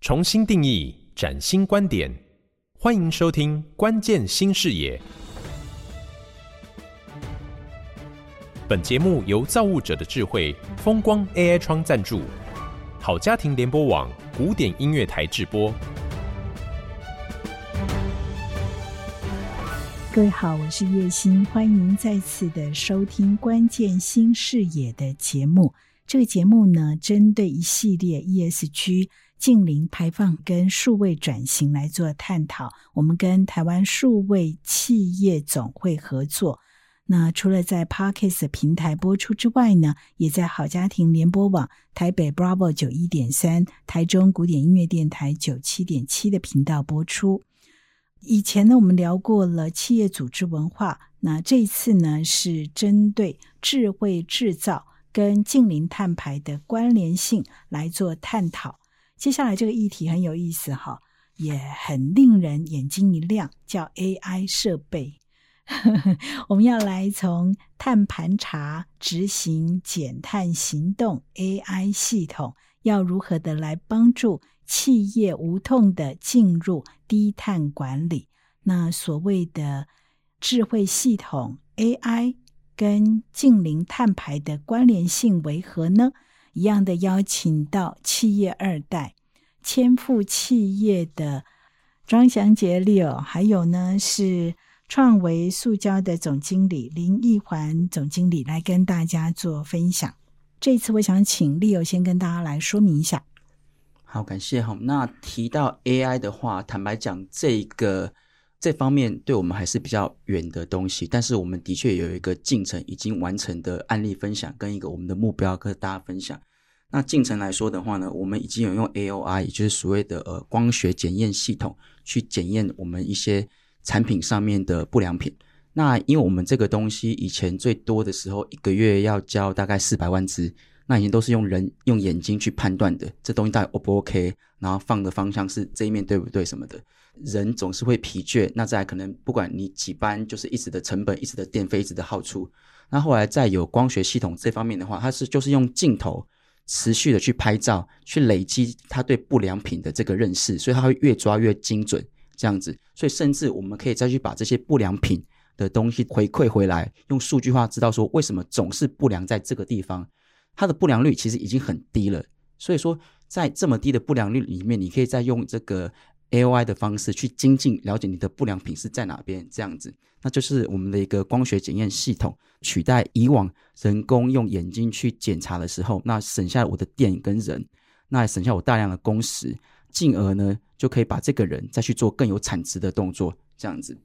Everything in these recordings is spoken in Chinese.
重新定义，崭新观点，欢迎收听《关键新视野》。本节目由造物者的智慧风光 AI 窗赞助，好家庭联播网古典音乐台制播。各位好，我是叶欣，欢迎再次的收听《关键新视野》的节目。这个节目呢，针对一系列 ESG。净零排放跟数位转型来做探讨。我们跟台湾数位企业总会合作。那除了在 Podcast 平台播出之外呢，也在好家庭联播网台北 Bravo 九一点三、台中古典音乐电台九七点七的频道播出。以前呢，我们聊过了企业组织文化。那这一次呢，是针对智慧制造跟近零碳排的关联性来做探讨。接下来这个议题很有意思哈，也很令人眼睛一亮，叫 AI 设备。我们要来从碳盘查、执行减碳行动，AI 系统要如何的来帮助企业无痛的进入低碳管理？那所谓的智慧系统 AI 跟近零碳排的关联性为何呢？一样的邀请到企业二代千富企业的庄祥杰 Leo，还有呢是创维塑胶的总经理林奕环总经理来跟大家做分享。这次我想请 Leo 先跟大家来说明一下。好，感谢哈。那提到 AI 的话，坦白讲，这个这方面对我们还是比较远的东西，但是我们的确有一个进程已经完成的案例分享，跟一个我们的目标跟大家分享。那进程来说的话呢，我们已经有用 AOI，也就是所谓的呃光学检验系统去检验我们一些产品上面的不良品。那因为我们这个东西以前最多的时候一个月要交大概四百万只，那以前都是用人用眼睛去判断的，这东西到底 O 不 OK，然后放的方向是这一面对不对什么的，人总是会疲倦。那再可能不管你几班，就是一直的成本、一直的电费、一直的耗出。那后来再有光学系统这方面的话，它是就是用镜头。持续的去拍照，去累积它对不良品的这个认识，所以它会越抓越精准，这样子。所以甚至我们可以再去把这些不良品的东西回馈回来，用数据化知道说为什么总是不良在这个地方，它的不良率其实已经很低了。所以说，在这么低的不良率里面，你可以再用这个 AOI 的方式去精进了解你的不良品是在哪边，这样子。那就是我们的一个光学检验系统，取代以往人工用眼睛去检查的时候，那省下我的电跟人，那省下我大量的工时，进而呢就可以把这个人再去做更有产值的动作，这样子。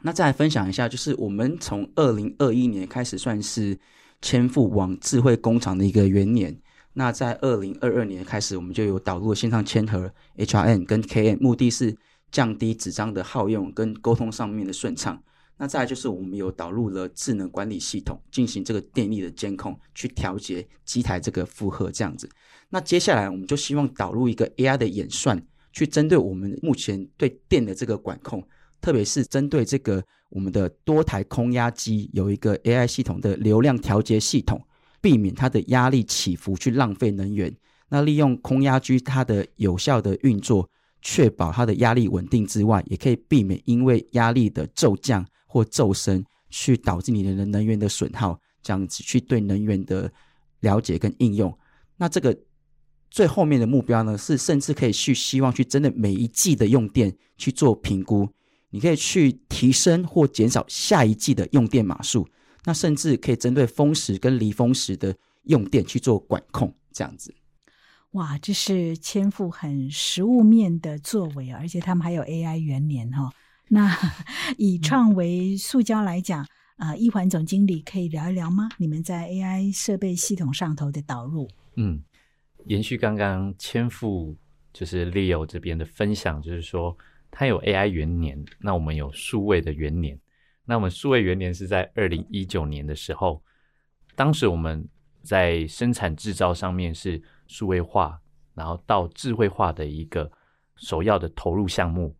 那再来分享一下，就是我们从二零二一年开始算是千富往智慧工厂的一个元年，那在二零二二年开始，我们就有导入线上签核 H R N 跟 K N，目的是降低纸张的耗用跟沟通上面的顺畅。那再来就是我们有导入了智能管理系统，进行这个电力的监控，去调节机台这个负荷这样子。那接下来我们就希望导入一个 AI 的演算，去针对我们目前对电的这个管控，特别是针对这个我们的多台空压机，有一个 AI 系统的流量调节系统，避免它的压力起伏去浪费能源。那利用空压机它的有效的运作，确保它的压力稳定之外，也可以避免因为压力的骤降。或骤升去导致你的能源的损耗，这样子去对能源的了解跟应用。那这个最后面的目标呢，是甚至可以去希望去针对每一季的用电去做评估。你可以去提升或减少下一季的用电码数。那甚至可以针对风时跟离风时的用电去做管控，这样子。哇，这是千富很实物面的作为，而且他们还有 AI 元年哈。那以创维塑胶来讲，啊、呃，一环总经理可以聊一聊吗？你们在 AI 设备系统上头的导入？嗯，延续刚刚千富就是 Leo 这边的分享，就是说他有 AI 元年，那我们有数位的元年。那我们数位元年是在二零一九年的时候，当时我们在生产制造上面是数位化，然后到智慧化的一个首要的投入项目。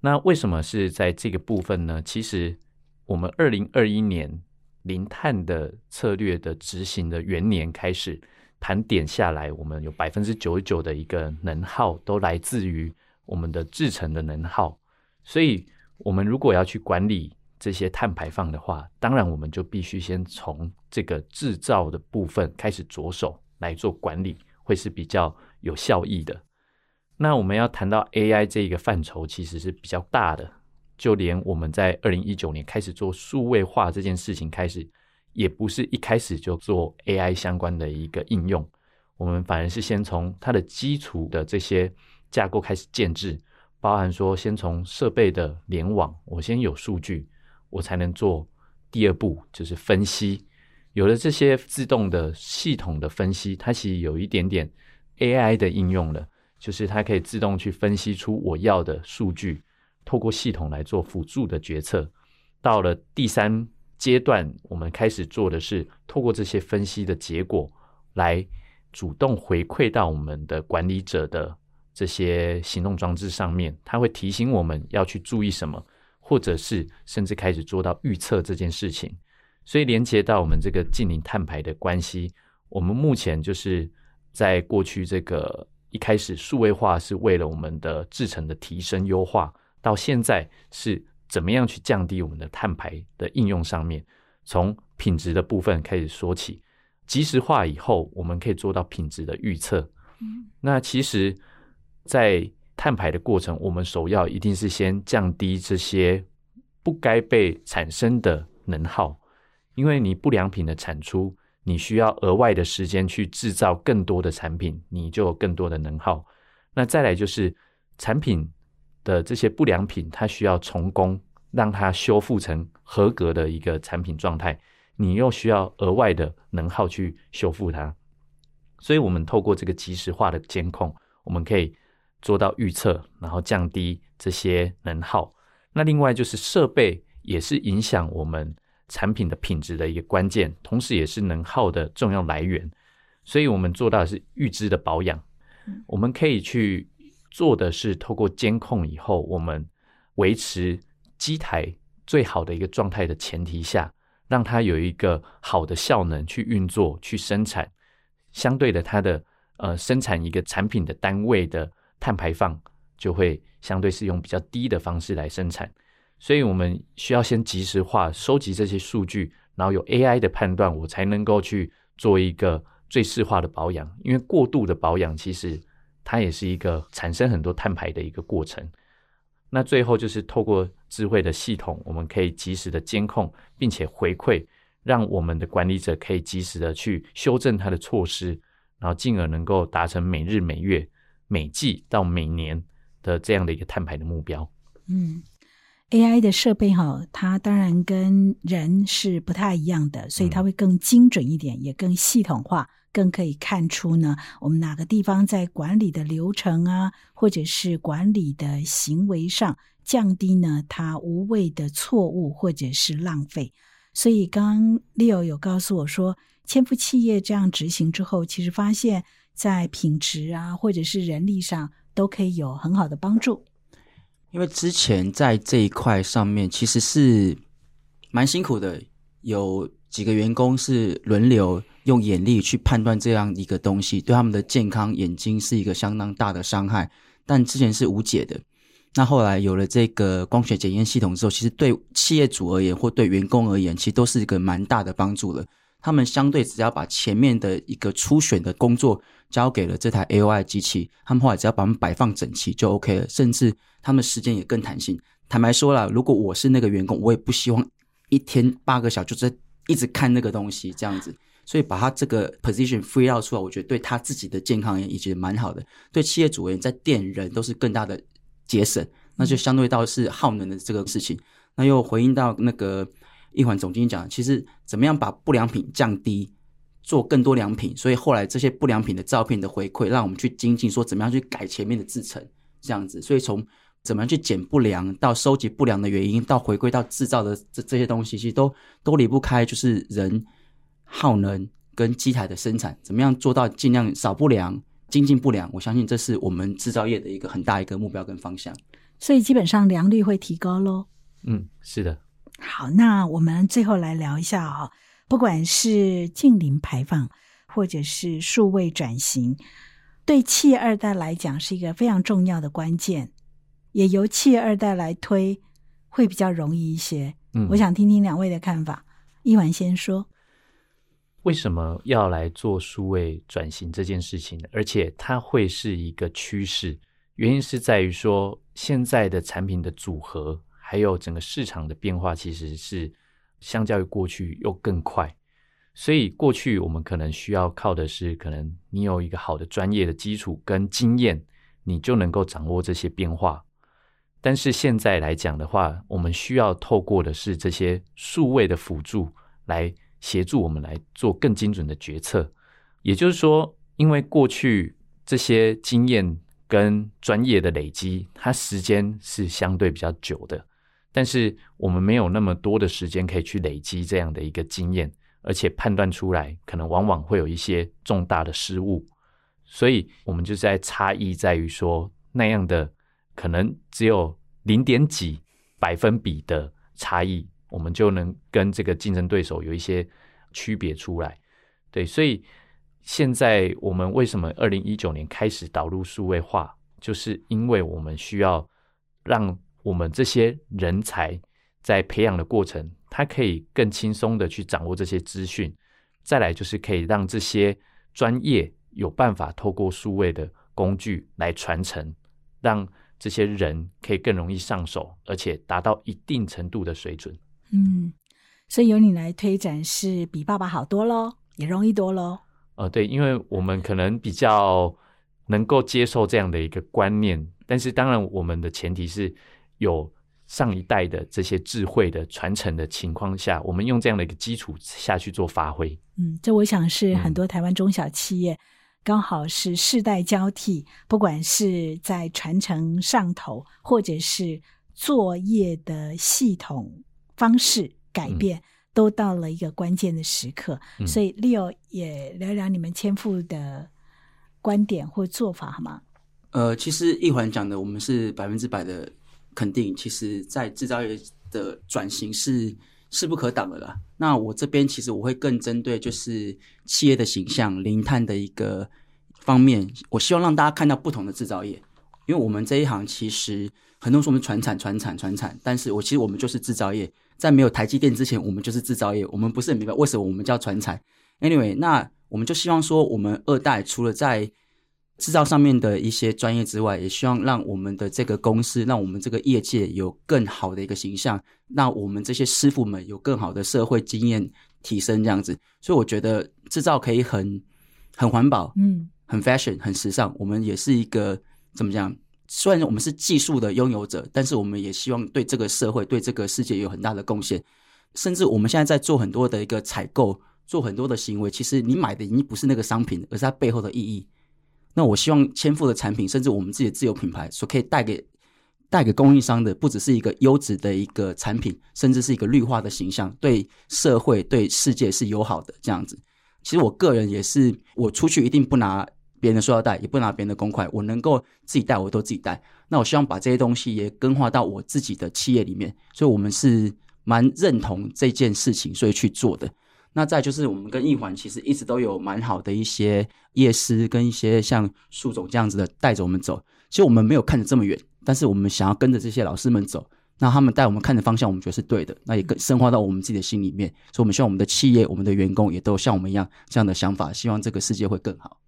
那为什么是在这个部分呢？其实我们二零二一年零碳的策略的执行的元年开始，盘点下来，我们有百分之九十九的一个能耗都来自于我们的制成的能耗，所以我们如果要去管理这些碳排放的话，当然我们就必须先从这个制造的部分开始着手来做管理，会是比较有效益的。那我们要谈到 AI 这一个范畴，其实是比较大的，就连我们在二零一九年开始做数位化这件事情开始。也不是一开始就做 AI 相关的一个应用，我们反而是先从它的基础的这些架构开始建置，包含说先从设备的联网，我先有数据，我才能做第二步，就是分析。有了这些自动的系统的分析，它其实有一点点 AI 的应用了，就是它可以自动去分析出我要的数据，透过系统来做辅助的决策。到了第三。阶段，我们开始做的是透过这些分析的结果，来主动回馈到我们的管理者的这些行动装置上面，它会提醒我们要去注意什么，或者是甚至开始做到预测这件事情。所以连接到我们这个近邻碳排的关系，我们目前就是在过去这个一开始数位化是为了我们的制程的提升优化，到现在是。怎么样去降低我们的碳排的应用上面，从品质的部分开始说起，即时化以后，我们可以做到品质的预测。嗯，那其实，在碳排的过程，我们首要一定是先降低这些不该被产生的能耗，因为你不良品的产出，你需要额外的时间去制造更多的产品，你就有更多的能耗。那再来就是产品。的这些不良品，它需要重工，让它修复成合格的一个产品状态。你又需要额外的能耗去修复它，所以我们透过这个即时化的监控，我们可以做到预测，然后降低这些能耗。那另外就是设备也是影响我们产品的品质的一个关键，同时也是能耗的重要来源。所以我们做到的是预知的保养，我们可以去。做的是透过监控以后，我们维持机台最好的一个状态的前提下，让它有一个好的效能去运作、去生产。相对的，它的呃生产一个产品的单位的碳排放就会相对是用比较低的方式来生产。所以我们需要先及时化收集这些数据，然后有 AI 的判断，我才能够去做一个最适化的保养。因为过度的保养其实。它也是一个产生很多碳排的一个过程。那最后就是透过智慧的系统，我们可以及时的监控，并且回馈，让我们的管理者可以及时的去修正它的措施，然后进而能够达成每日、每月、每季到每年的这样的一个碳排的目标。嗯，AI 的设备哈，它当然跟人是不太一样的，所以它会更精准一点，嗯、也更系统化。更可以看出呢，我们哪个地方在管理的流程啊，或者是管理的行为上降低呢，它无谓的错误或者是浪费。所以刚刚 Leo 有告诉我说，千富企业这样执行之后，其实发现在品质啊，或者是人力上都可以有很好的帮助。因为之前在这一块上面其实是蛮辛苦的，有几个员工是轮流。用眼力去判断这样一个东西，对他们的健康眼睛是一个相当大的伤害。但之前是无解的。那后来有了这个光学检验系统之后，其实对企业主而言或对员工而言，其实都是一个蛮大的帮助了。他们相对只要把前面的一个初选的工作交给了这台 AI 机器，他们后来只要把它们摆放整齐就 OK 了。甚至他们时间也更弹性。坦白说了，如果我是那个员工，我也不希望一天八个小时就在一直看那个东西这样子。所以把他这个 position free 掉出来，我觉得对他自己的健康也已经蛮好的。对企业主人，在店人都是更大的节省，那就相对到是耗能的这个事情。那又回应到那个一环总经理讲，其实怎么样把不良品降低，做更多良品。所以后来这些不良品的照片的回馈，让我们去精进，说怎么样去改前面的制成，这样子。所以从怎么样去减不良，到收集不良的原因，到回归到制造的这这些东西，其实都都离不开就是人。耗能跟机台的生产，怎么样做到尽量少不良、精进不良？我相信这是我们制造业的一个很大一个目标跟方向。所以基本上良率会提高喽。嗯，是的。好，那我们最后来聊一下啊、哦，不管是近零排放，或者是数位转型，对企业二代来讲是一个非常重要的关键，也由企业二代来推，会比较容易一些。嗯，我想听听两位的看法。一晚先说，为什么要来做数位转型这件事情？而且它会是一个趋势，原因是在于说，现在的产品的组合，还有整个市场的变化，其实是相较于过去又更快。所以过去我们可能需要靠的是，可能你有一个好的专业的基础跟经验，你就能够掌握这些变化。但是现在来讲的话，我们需要透过的是这些数位的辅助来协助我们来做更精准的决策。也就是说，因为过去这些经验跟专业的累积，它时间是相对比较久的，但是我们没有那么多的时间可以去累积这样的一个经验。而且判断出来，可能往往会有一些重大的失误，所以我们就在差异在于说，那样的可能只有零点几百分比的差异，我们就能跟这个竞争对手有一些区别出来。对，所以现在我们为什么二零一九年开始导入数位化，就是因为我们需要让我们这些人才在培养的过程。他可以更轻松的去掌握这些资讯，再来就是可以让这些专业有办法透过数位的工具来传承，让这些人可以更容易上手，而且达到一定程度的水准。嗯，所以由你来推展是比爸爸好多喽，也容易多喽。呃，对，因为我们可能比较能够接受这样的一个观念，但是当然我们的前提是有。上一代的这些智慧的传承的情况下，我们用这样的一个基础下去做发挥。嗯，这我想是很多台湾中小企业刚好是世代交替，嗯、不管是在传承上头，或者是作业的系统方式改变，嗯、都到了一个关键的时刻。嗯、所以，Leo 也聊聊你们千富的观点或做法好吗？呃，其实一环讲的，我们是百分之百的。肯定，其实，在制造业的转型是势不可挡的啦。那我这边其实我会更针对就是企业的形象、零碳的一个方面，我希望让大家看到不同的制造业。因为我们这一行其实很多人说我们传产、传产、传产，但是我其实我们就是制造业，在没有台积电之前，我们就是制造业。我们不是很明白为什么我们叫传产。Anyway，那我们就希望说，我们二代除了在制造上面的一些专业之外，也希望让我们的这个公司，让我们这个业界有更好的一个形象，让我们这些师傅们有更好的社会经验提升，这样子。所以我觉得制造可以很很环保，嗯，很 fashion，很时尚。我们也是一个怎么讲？虽然我们是技术的拥有者，但是我们也希望对这个社会、对这个世界有很大的贡献。甚至我们现在在做很多的一个采购，做很多的行为，其实你买的已经不是那个商品，而是它背后的意义。那我希望千富的产品，甚至我们自己的自有品牌，所可以带给带给供应商的，不只是一个优质的一个产品，甚至是一个绿化的形象，对社会、对世界是友好的这样子。其实我个人也是，我出去一定不拿别人的塑料袋，也不拿别人的公筷，我能够自己带，我都自己带。那我希望把这些东西也更化到我自己的企业里面，所以我们是蛮认同这件事情，所以去做的。那再就是，我们跟一环其实一直都有蛮好的一些业师跟一些像树总这样子的带着我们走。其实我们没有看得这么远，但是我们想要跟着这些老师们走，那他们带我们看的方向，我们觉得是对的。那也更深化到我们自己的心里面，所以我们希望我们的企业、我们的员工也都像我们一样这样的想法，希望这个世界会更好。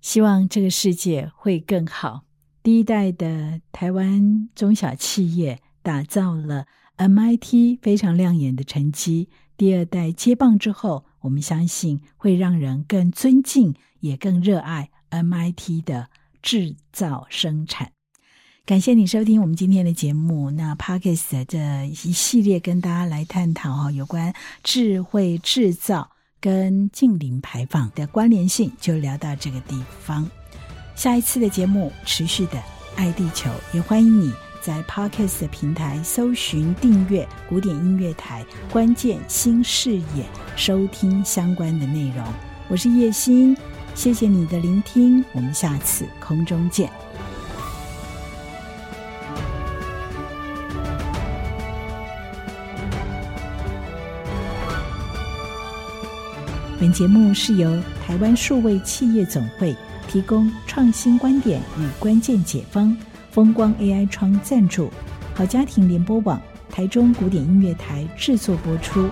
希望这个世界会更好。第一代的台湾中小企业打造了 MIT 非常亮眼的成绩。第二代接棒之后，我们相信会让人更尊敬，也更热爱 MIT 的制造生产。感谢你收听我们今天的节目。那 Podcast 这一系列跟大家来探讨哈，有关智慧制造跟近零排放的关联性，就聊到这个地方。下一次的节目持续的爱地球，也欢迎你。在 Podcast 的平台搜寻订阅古典音乐台，关键新视野，收听相关的内容。我是叶欣，谢谢你的聆听，我们下次空中见。本节目是由台湾数位企业总会提供创新观点与关键解方，风光 AI 窗赞助，好家庭联播网台中古典音乐台制作播出。